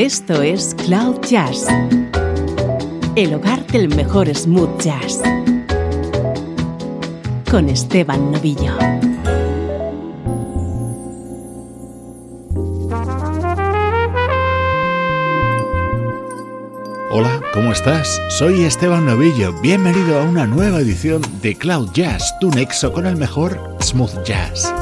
Esto es Cloud Jazz, el hogar del mejor smooth jazz, con Esteban Novillo. Hola, ¿cómo estás? Soy Esteban Novillo. Bienvenido a una nueva edición de Cloud Jazz, tu nexo con el mejor smooth jazz.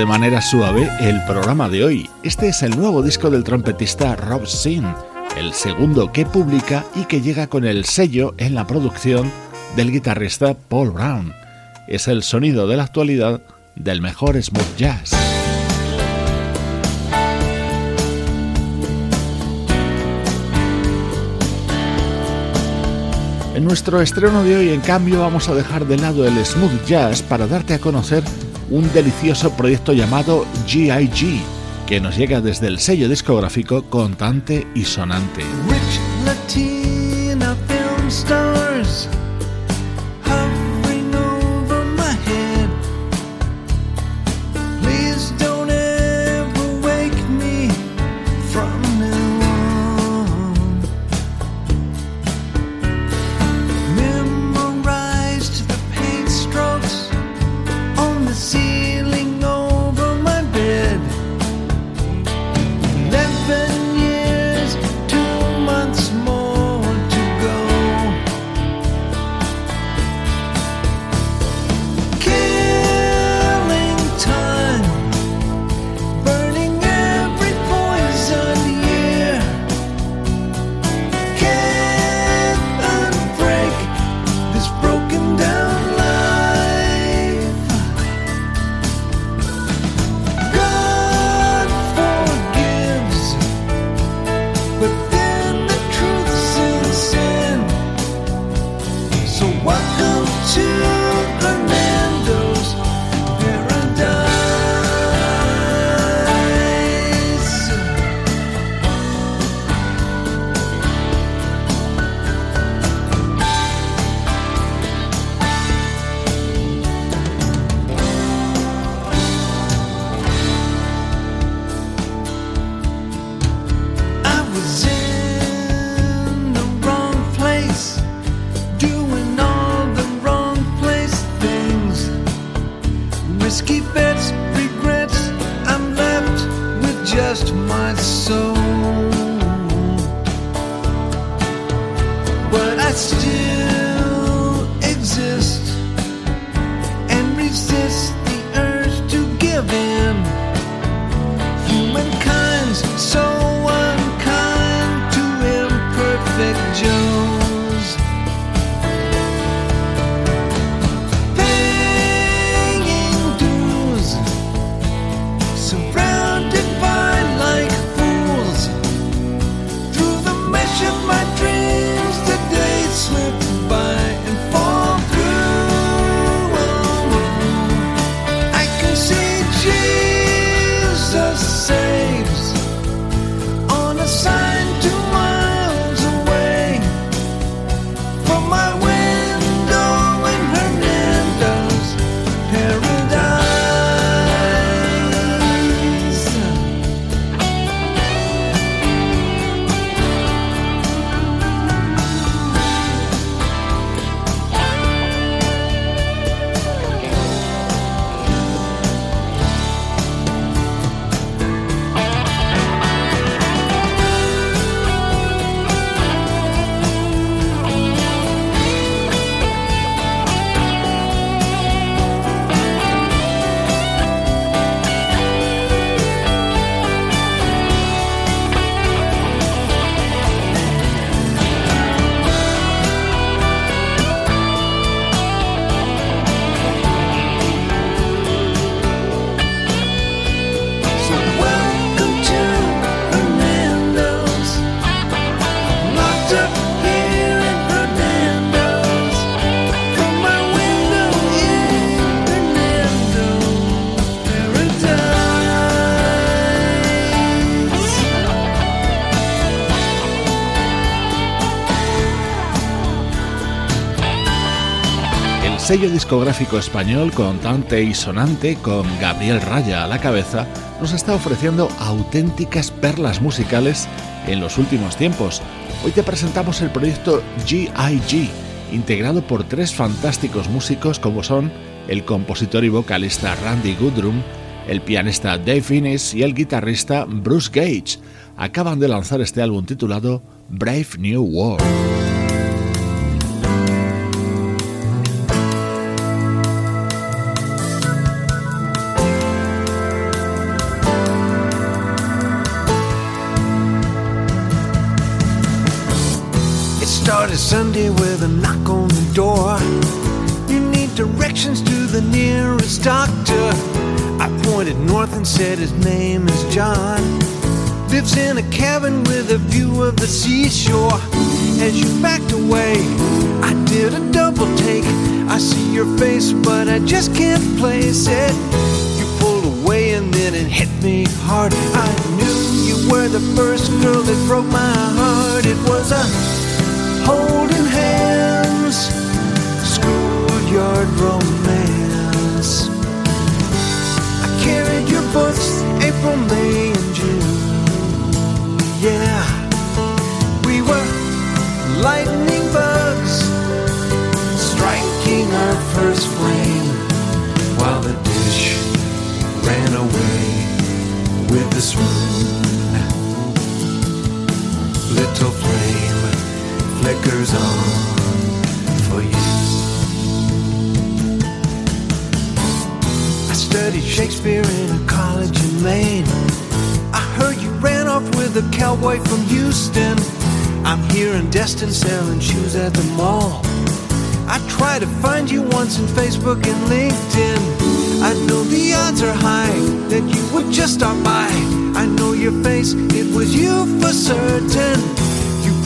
De manera suave el programa de hoy. Este es el nuevo disco del trompetista Rob Sin, el segundo que publica y que llega con el sello en la producción del guitarrista Paul Brown. Es el sonido de la actualidad del mejor smooth jazz. En nuestro estreno de hoy, en cambio, vamos a dejar de lado el smooth jazz para darte a conocer un delicioso proyecto llamado GIG, que nos llega desde el sello discográfico Contante y Sonante. with sello discográfico español contante y sonante, con Gabriel Raya a la cabeza, nos está ofreciendo auténticas perlas musicales en los últimos tiempos. Hoy te presentamos el proyecto GIG, integrado por tres fantásticos músicos como son el compositor y vocalista Randy Goodrum, el pianista Dave Innes y el guitarrista Bruce Gage. Acaban de lanzar este álbum titulado Brave New World. Sunday with a knock on the door. You need directions to the nearest doctor. I pointed north and said his name is John. Lives in a cabin with a view of the seashore. As you backed away, I did a double take. I see your face, but I just can't place it. You pulled away and then it hit me hard. I knew you were the first girl that broke my heart. It was a holding hands, schoolyard romance. I carried your books April, May, and June. Yeah, we were lightning bugs striking our first flame while the dish ran away with the swoon. On for you. I studied Shakespeare in a college in Maine. I heard you ran off with a cowboy from Houston. I'm here in Destin selling shoes at the mall. I tried to find you once in Facebook and LinkedIn. I know the odds are high that you would just stop by. I know your face, it was you for certain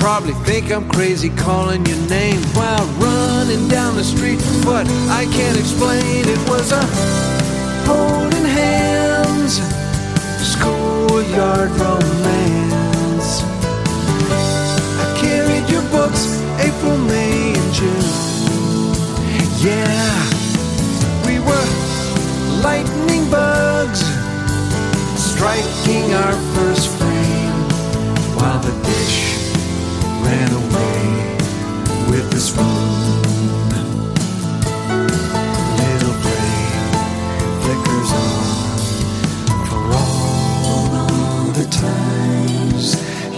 probably think I'm crazy calling your name while running down the street, but I can't explain. It was a holding hands, schoolyard romance. I carried your books April, May, and June. Yeah, we were lightning bugs striking our first frame ran away with this room. Little flame flickers on for all the times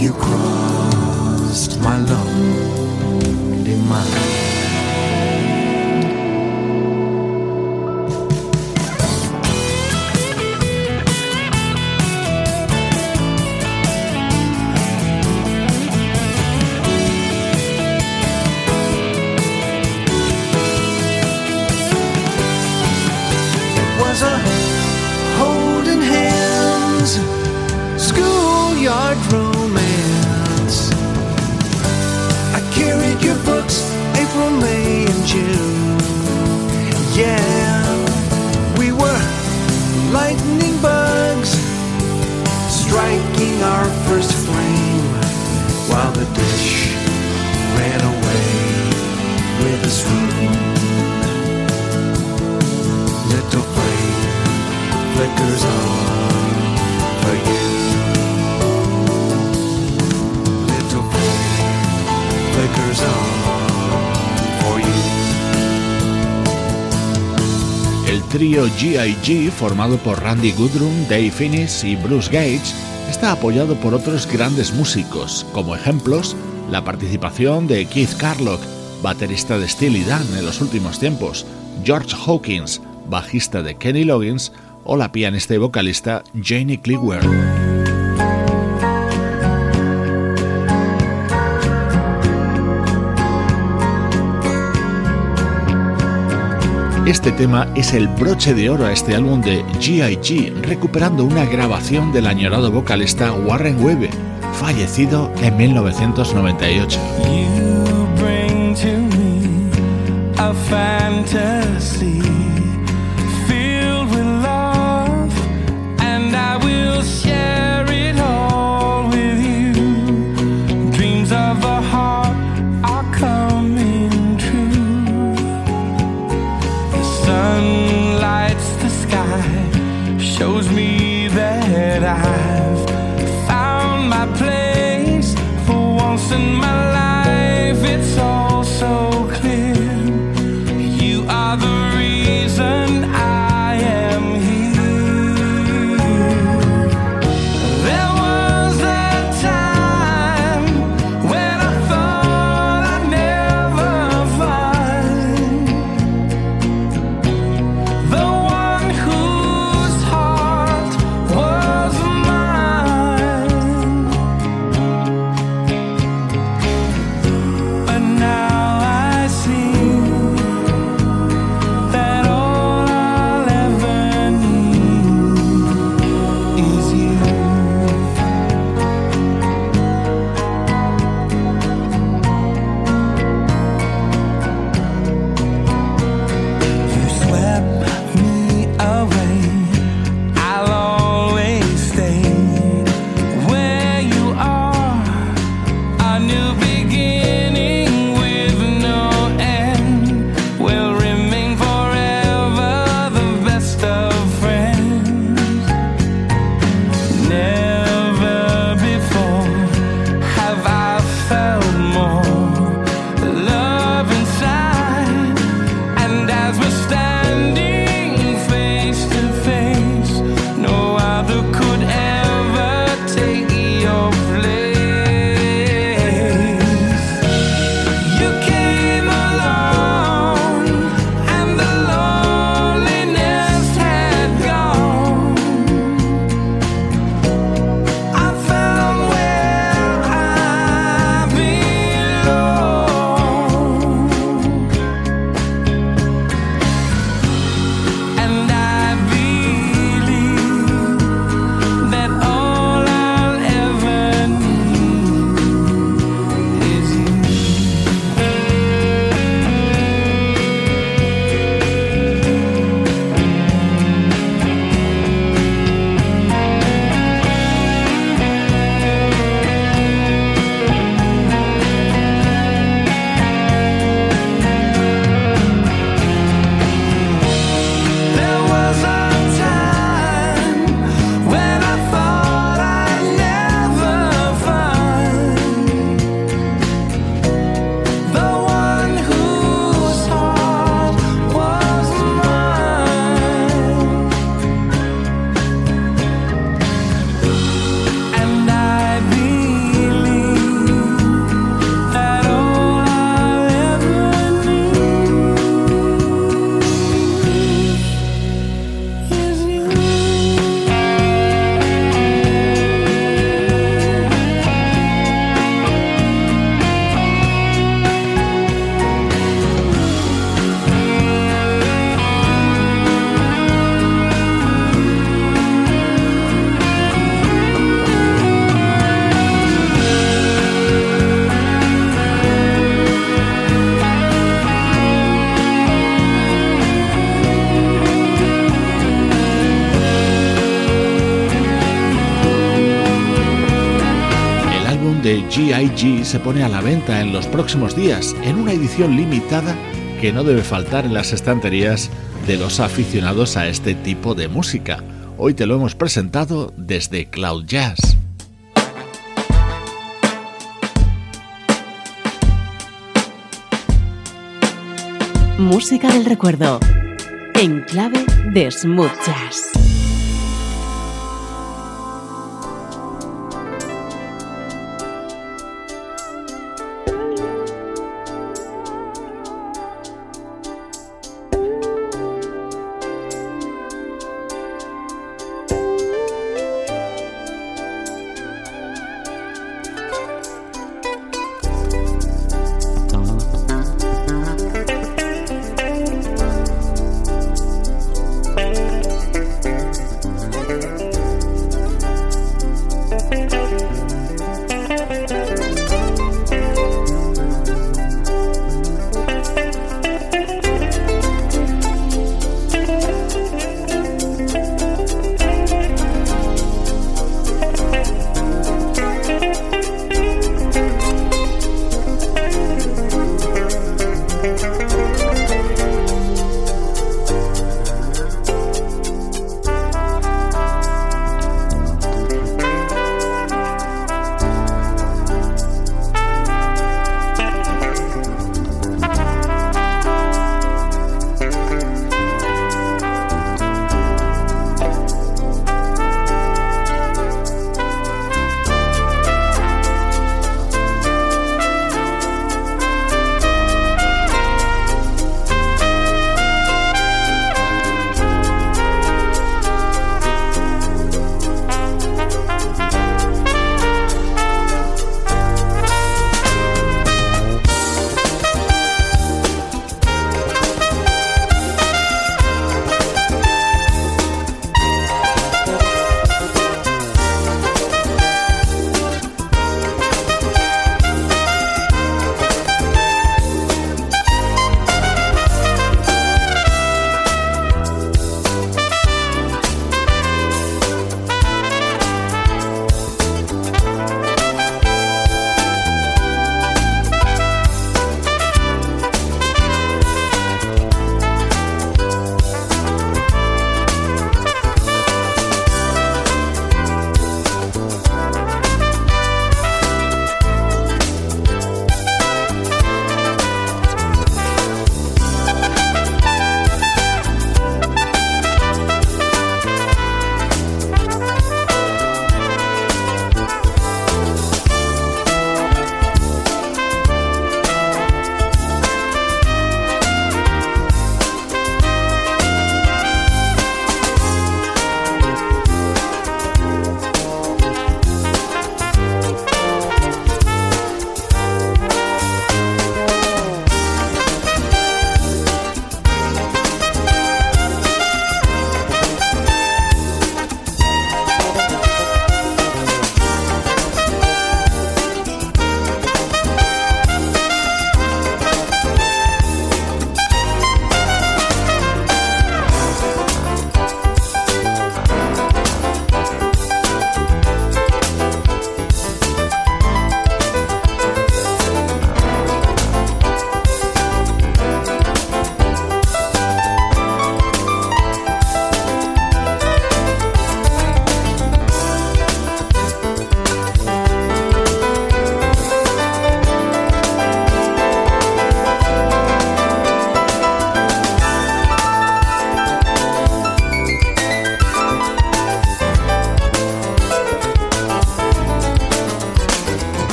you crossed my lonely mind. you. Yeah, we were lightning bugs striking our first flame while the dish ran away with a swoon. Little flame flickers on for you. Little flame flickers on. G.I.G., formado por Randy Goodrum, Dave Finnis y Bruce Gage, está apoyado por otros grandes músicos, como ejemplos la participación de Keith Carlock, baterista de Steely Dan en los últimos tiempos, George Hawkins, bajista de Kenny Loggins, o la pianista y vocalista Janie Cleaver. Este tema es el broche de oro a este álbum de G.I.G., recuperando una grabación del añorado vocalista Warren Webb, fallecido en 1998. GIG se pone a la venta en los próximos días en una edición limitada que no debe faltar en las estanterías de los aficionados a este tipo de música. Hoy te lo hemos presentado desde Cloud Jazz. Música del recuerdo en clave de smooth jazz.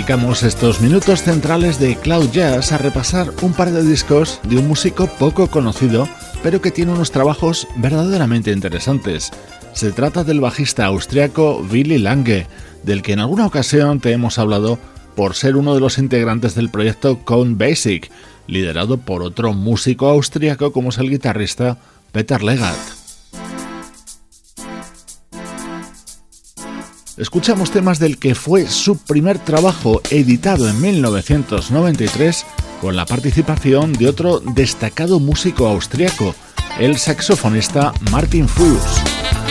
Dedicamos estos minutos centrales de Cloud Jazz a repasar un par de discos de un músico poco conocido, pero que tiene unos trabajos verdaderamente interesantes. Se trata del bajista austriaco Willy Lange, del que en alguna ocasión te hemos hablado por ser uno de los integrantes del proyecto Cone Basic, liderado por otro músico austriaco como es el guitarrista Peter Legat. Escuchamos temas del que fue su primer trabajo editado en 1993 con la participación de otro destacado músico austriaco, el saxofonista Martin Fuchs.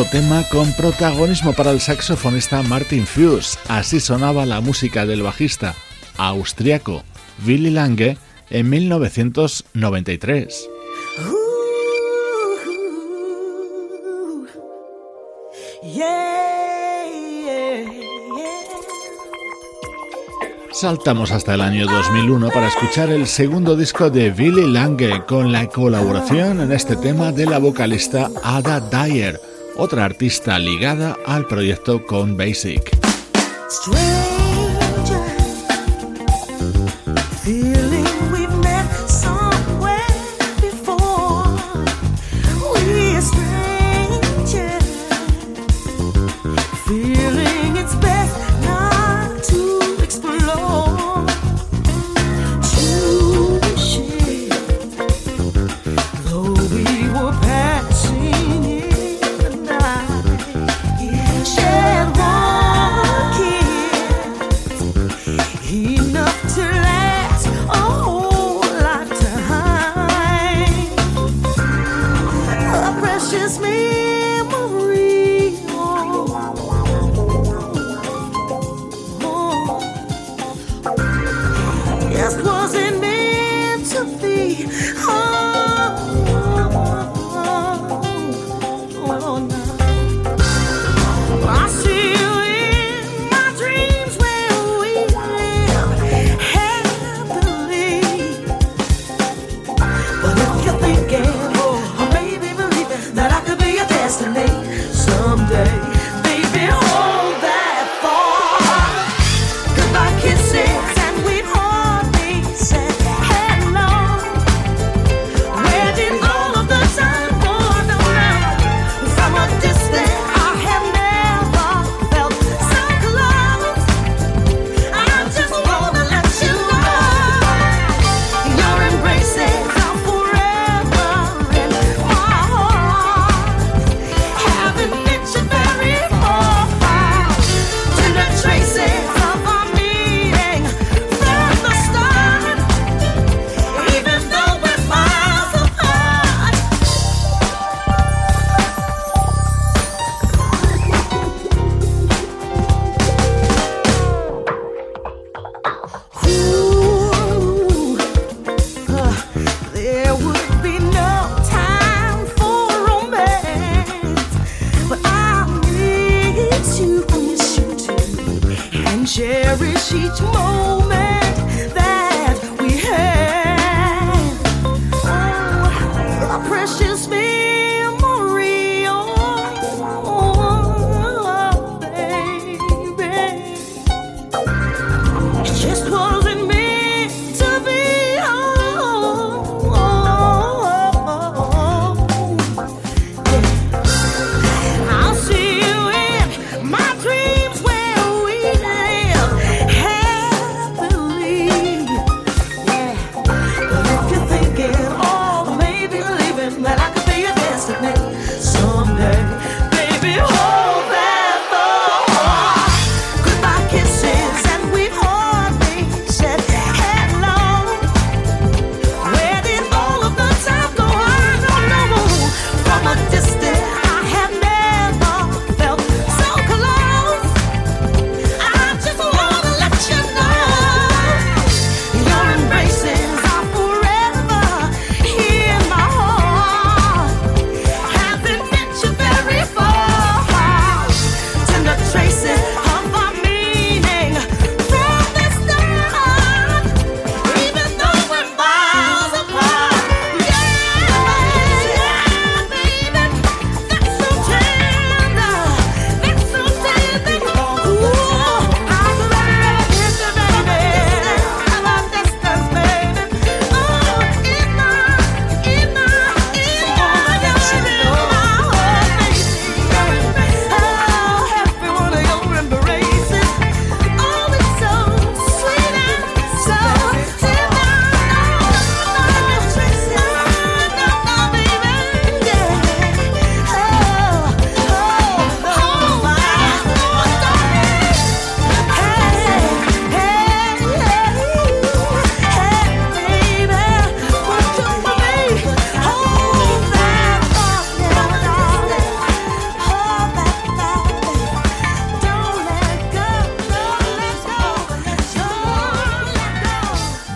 Tema con protagonismo para el saxofonista Martin Fuse. Así sonaba la música del bajista austriaco Willy Lange en 1993. Saltamos hasta el año 2001 para escuchar el segundo disco de Billy Lange con la colaboración en este tema de la vocalista Ada Dyer, otra artista ligada al proyecto Con Basic.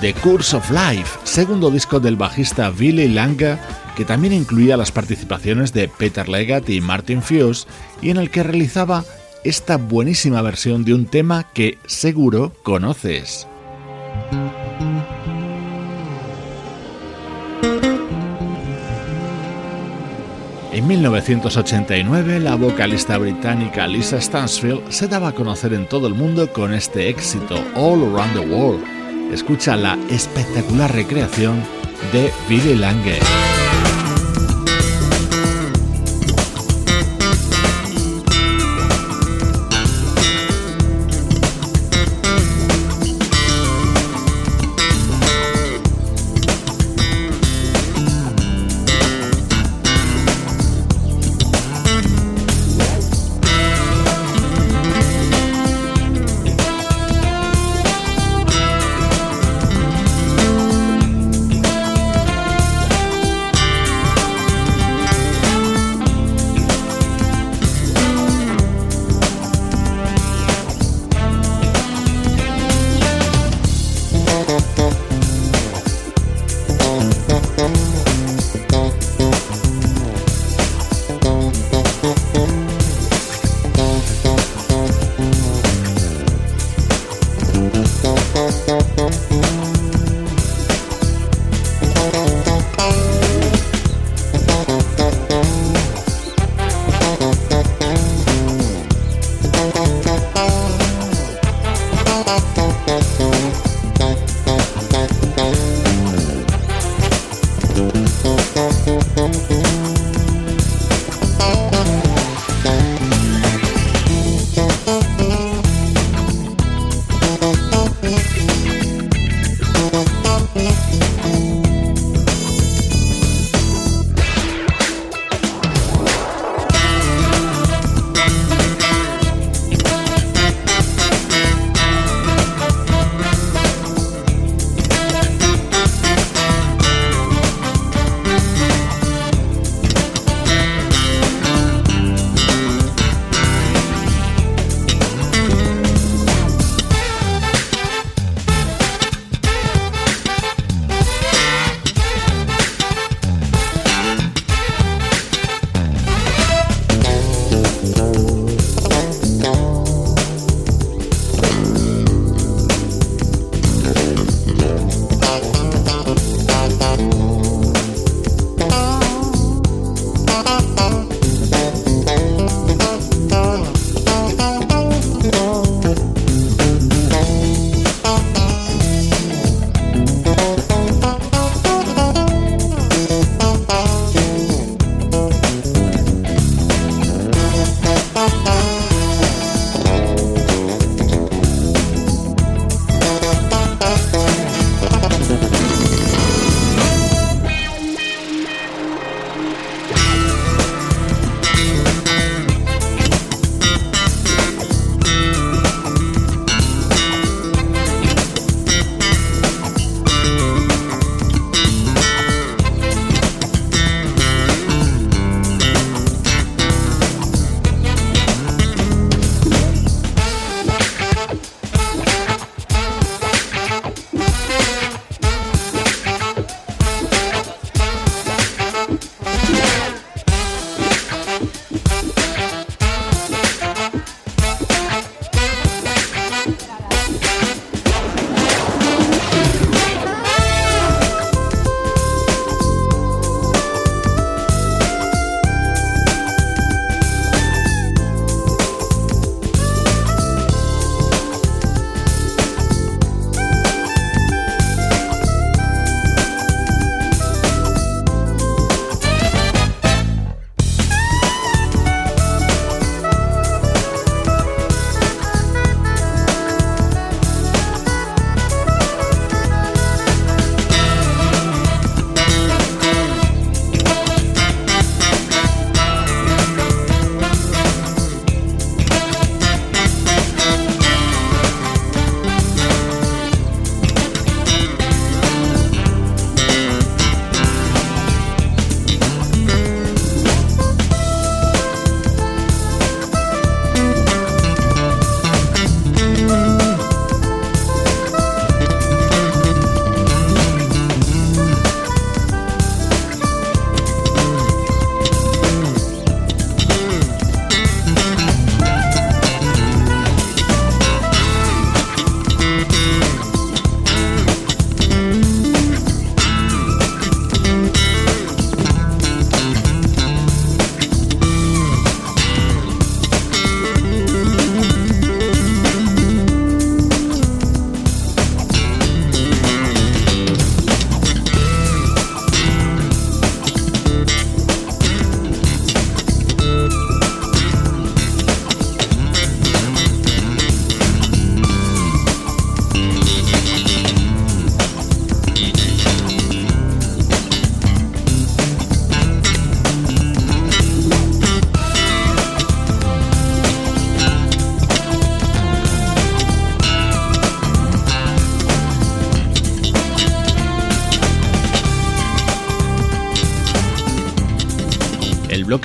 The Course of Life, segundo disco del bajista Billy Langa, que también incluía las participaciones de Peter Leggett y Martin Fuse, y en el que realizaba esta buenísima versión de un tema que seguro conoces. En 1989, la vocalista británica Lisa Stansfield se daba a conocer en todo el mundo con este éxito All Around the World. Escucha la espectacular recreación de Billy Lange.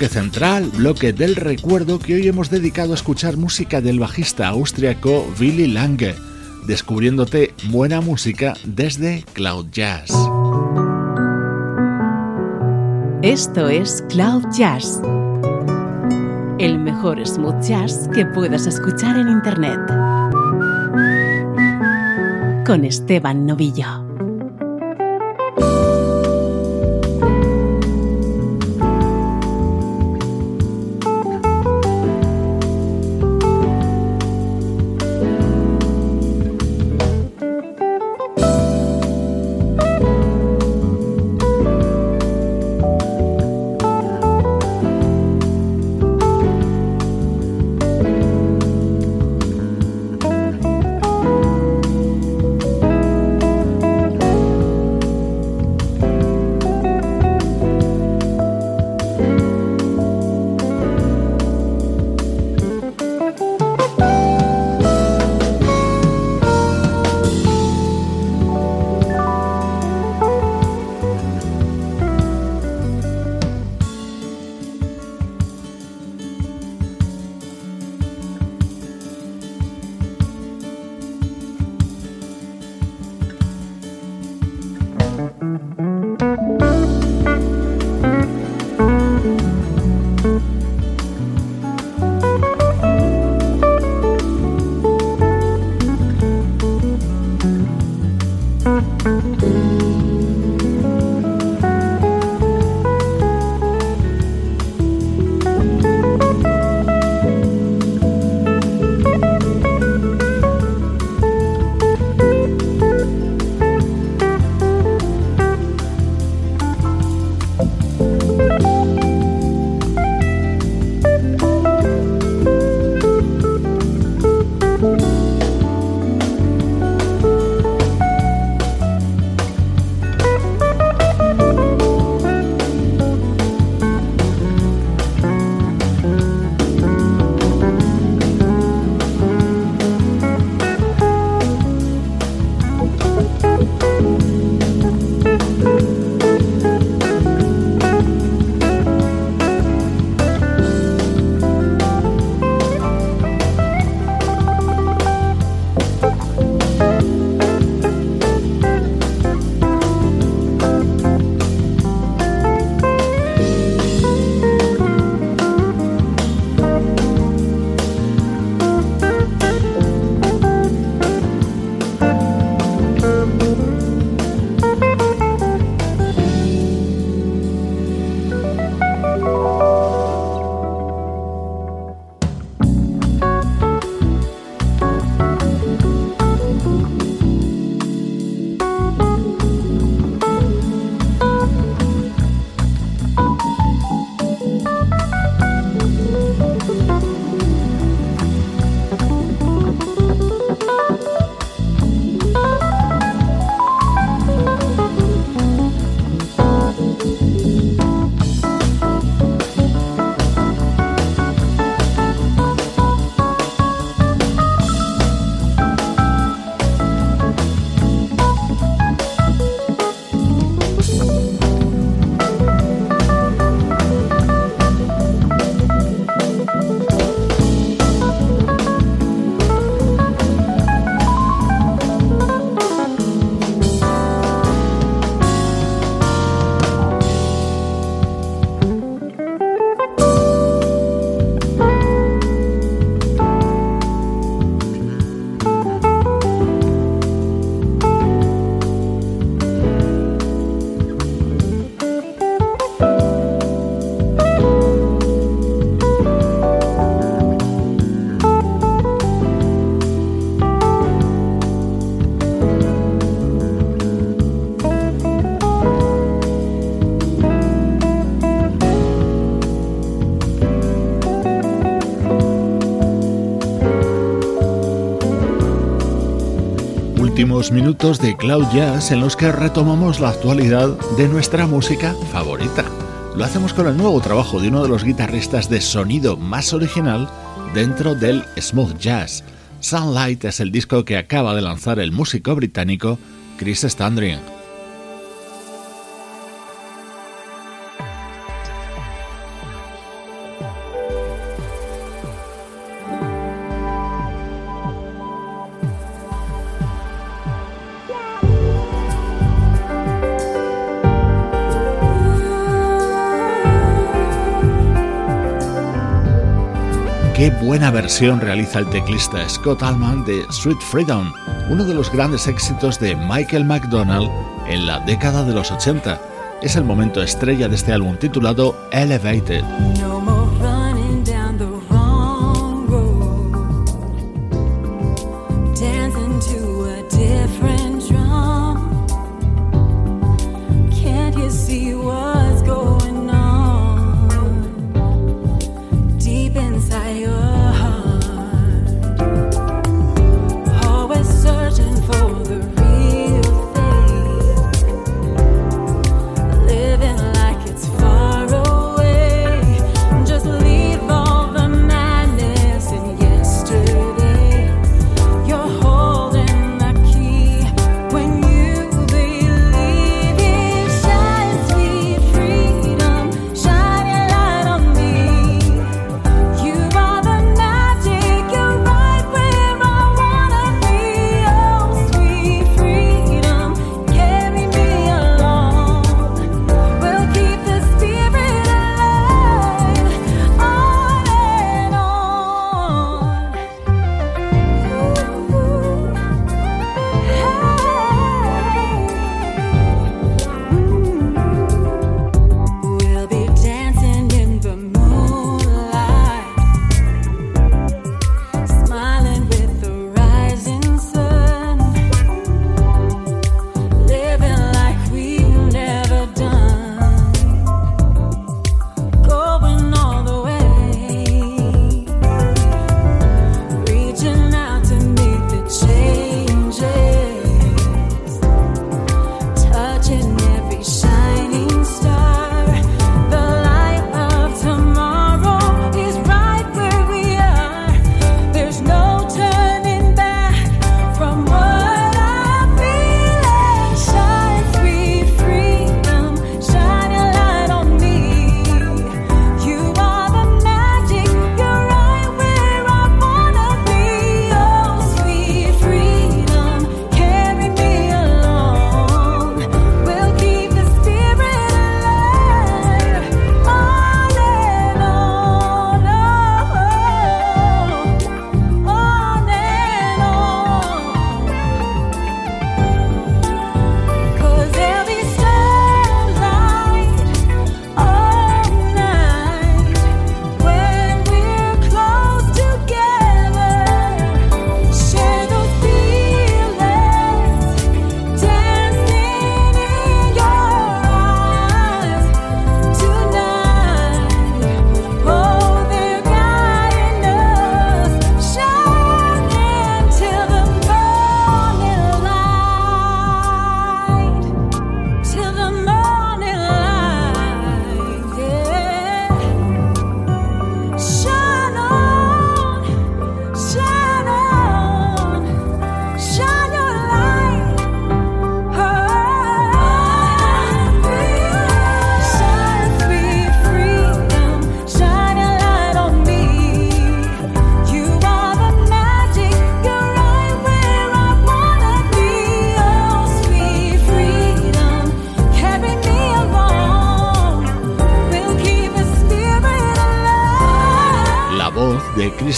Central, bloque del recuerdo que hoy hemos dedicado a escuchar música del bajista austriaco Willy Lange, descubriéndote buena música desde Cloud Jazz. Esto es Cloud Jazz, el mejor smooth jazz que puedas escuchar en Internet. Con Esteban Novillo. Minutos de Cloud Jazz en los que retomamos la actualidad de nuestra música favorita. Lo hacemos con el nuevo trabajo de uno de los guitarristas de sonido más original dentro del smooth jazz. Sunlight es el disco que acaba de lanzar el músico británico Chris Standring. Buena versión realiza el teclista Scott Allman de Sweet Freedom, uno de los grandes éxitos de Michael McDonald en la década de los 80. Es el momento estrella de este álbum titulado Elevated.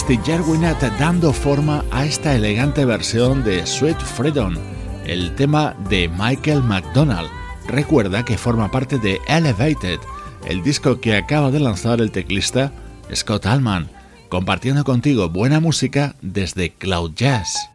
Christy Jerwinat dando forma a esta elegante versión de Sweet Freedom, el tema de Michael McDonald. Recuerda que forma parte de Elevated, el disco que acaba de lanzar el teclista Scott Allman, compartiendo contigo buena música desde Cloud Jazz.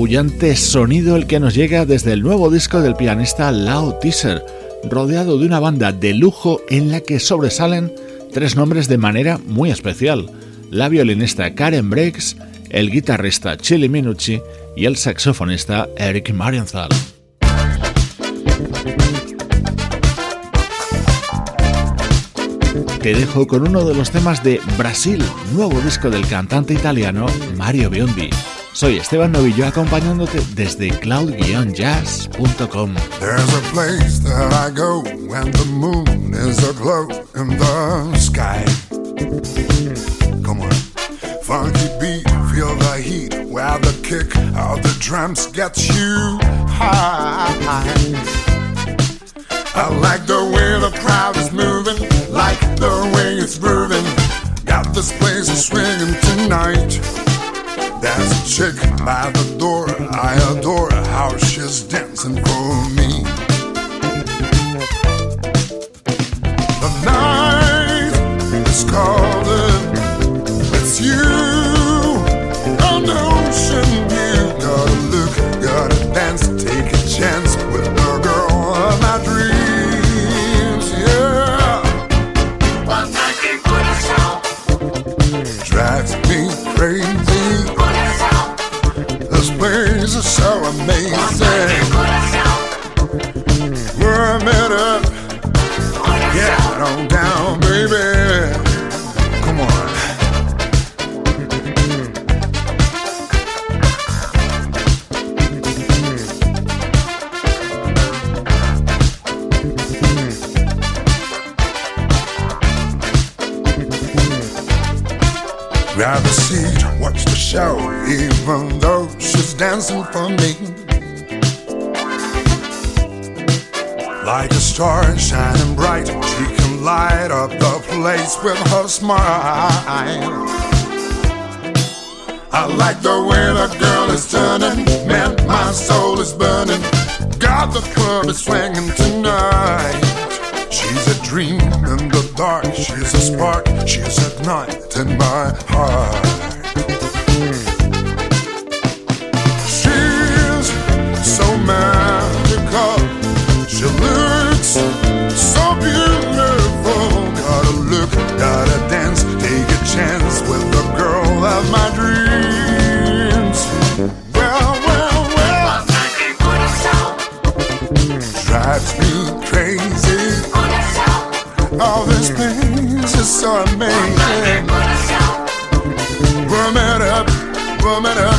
apabullante sonido el que nos llega desde el nuevo disco del pianista Lao Teaser, rodeado de una banda de lujo en la que sobresalen tres nombres de manera muy especial: la violinista Karen Breaks, el guitarrista Chili Minucci y el saxofonista Eric Marienthal. te dejo con uno de los temas de Brasil, nuevo disco del cantante italiano Mario Biondi. Soy Esteban Novillo acompañándote desde cloud-jazz.com. There's a place that I go when the moon is aglow in the sky. Come on. Funky beat, feel the heat where the kick of the drums gets you high. I like the way the crowd is moving, like the way it's grooving. Got this place swinging tonight. There's a chick by the door, I adore how she's dancing for me. Even though she's dancing for me. Like a star shining bright, she can light up the place with her smile. I like the way the girl is turning, man, my soul is burning. God, the club is swinging tonight. She's a dream in the dark, she's a spark, she's a night in my heart. Magical, she looks so beautiful. Gotta look, gotta dance, take a chance with the girl of my dreams. Well, well, well, drives me crazy. Oh, this place is so amazing. It up, it up.